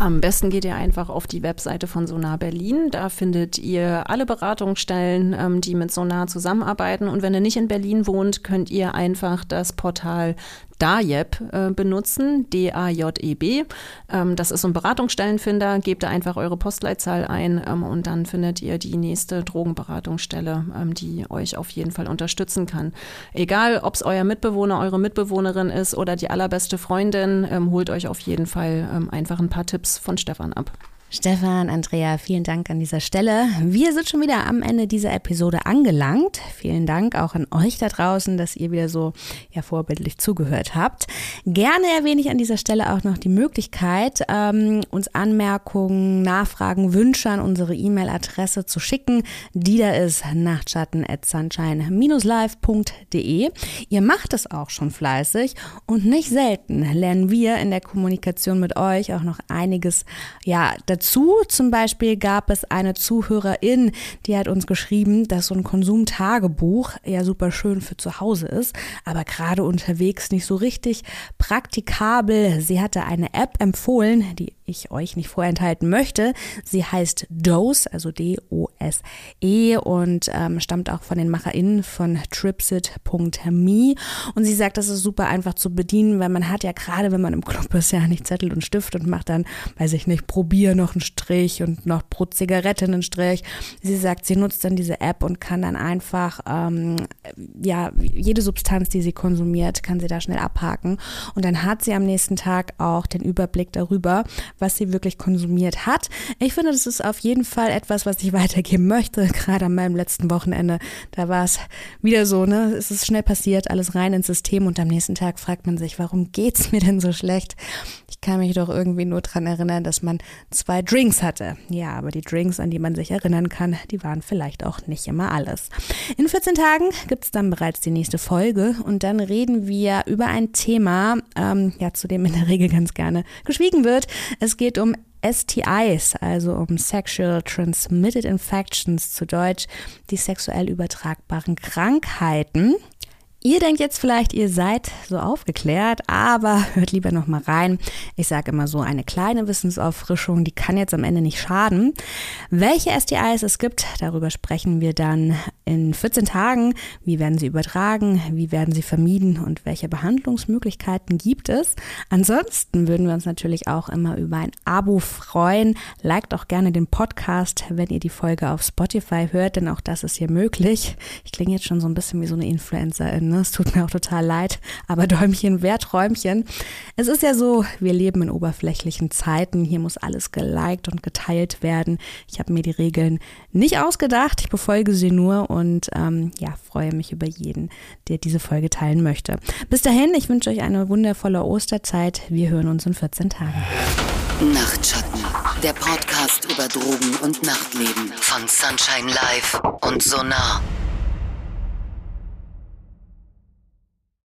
Am besten geht ihr einfach auf die Webseite von Sonar Berlin. Da findet ihr alle Beratungsstellen, ähm, die mit Sonar zusammenarbeiten. Und wenn ihr nicht in Berlin wohnt, könnt ihr einfach das Portal DAJEB äh, benutzen, D-A-J-E-B. Ähm, das ist so ein Beratungsstellenfinder. Gebt da einfach eure Postleitzahl ein ähm, und dann findet ihr die nächste Drogenberatungsstelle, ähm, die euch auf jeden Fall unterstützen kann. Egal, ob es euer Mitbewohner, eure Mitbewohnerin ist oder die allerbeste Freundin, ähm, holt euch auf jeden Fall ähm, einfach ein paar Tipps von Stefan ab. Stefan, Andrea, vielen Dank an dieser Stelle. Wir sind schon wieder am Ende dieser Episode angelangt. Vielen Dank auch an euch da draußen, dass ihr wieder so ja, vorbildlich zugehört habt. Gerne erwähne ich an dieser Stelle auch noch die Möglichkeit, ähm, uns Anmerkungen, Nachfragen, Wünsche an unsere E-Mail-Adresse zu schicken. Die da ist nachtschatten at sunshine-live.de. Ihr macht es auch schon fleißig und nicht selten lernen wir in der Kommunikation mit euch auch noch einiges ja, dazu. Zum Beispiel gab es eine Zuhörerin, die hat uns geschrieben, dass so ein Konsumtagebuch ja super schön für zu Hause ist, aber gerade unterwegs nicht so richtig praktikabel. Sie hatte eine App empfohlen, die ich euch nicht vorenthalten möchte. Sie heißt Dose, also D-O-S-E und ähm, stammt auch von den MacherInnen von Tripsit.me. Und sie sagt, das ist super einfach zu bedienen, weil man hat ja gerade, wenn man im Club ist, ja nicht Zettel und Stift und macht dann, weiß ich nicht, probier noch einen Strich und noch pro Zigarette einen Strich. Sie sagt, sie nutzt dann diese App und kann dann einfach, ähm, ja, jede Substanz, die sie konsumiert, kann sie da schnell abhaken. Und dann hat sie am nächsten Tag auch den Überblick darüber, was sie wirklich konsumiert hat. Ich finde, das ist auf jeden Fall etwas, was ich weitergeben möchte. Gerade an meinem letzten Wochenende, da war es wieder so, ne? Es ist schnell passiert, alles rein ins System und am nächsten Tag fragt man sich, warum geht's mir denn so schlecht? Ich kann mich doch irgendwie nur dran erinnern, dass man zwei Drinks hatte. Ja, aber die Drinks, an die man sich erinnern kann, die waren vielleicht auch nicht immer alles. In 14 Tagen gibt es dann bereits die nächste Folge und dann reden wir über ein Thema, ähm, ja, zu dem in der Regel ganz gerne geschwiegen wird. Es geht um STIs, also um Sexual Transmitted Infections zu Deutsch, die sexuell übertragbaren Krankheiten. Ihr denkt jetzt vielleicht, ihr seid so aufgeklärt, aber hört lieber noch mal rein. Ich sage immer so, eine kleine Wissensauffrischung, die kann jetzt am Ende nicht schaden. Welche STIs es gibt, darüber sprechen wir dann in 14 Tagen. Wie werden sie übertragen? Wie werden sie vermieden? Und welche Behandlungsmöglichkeiten gibt es? Ansonsten würden wir uns natürlich auch immer über ein Abo freuen. Liked auch gerne den Podcast, wenn ihr die Folge auf Spotify hört, denn auch das ist hier möglich. Ich klinge jetzt schon so ein bisschen wie so eine Influencerin. Ne? Es tut mir auch total leid, aber Däumchen wer Träumchen. Es ist ja so, wir leben in oberflächlichen Zeiten. Hier muss alles geliked und geteilt werden. Ich habe mir die Regeln nicht ausgedacht. Ich befolge sie nur und ähm, ja, freue mich über jeden, der diese Folge teilen möchte. Bis dahin, ich wünsche euch eine wundervolle Osterzeit. Wir hören uns in 14 Tagen. Nachtschatten, der Podcast über Drogen und Nachtleben von Sunshine Live und Sonar.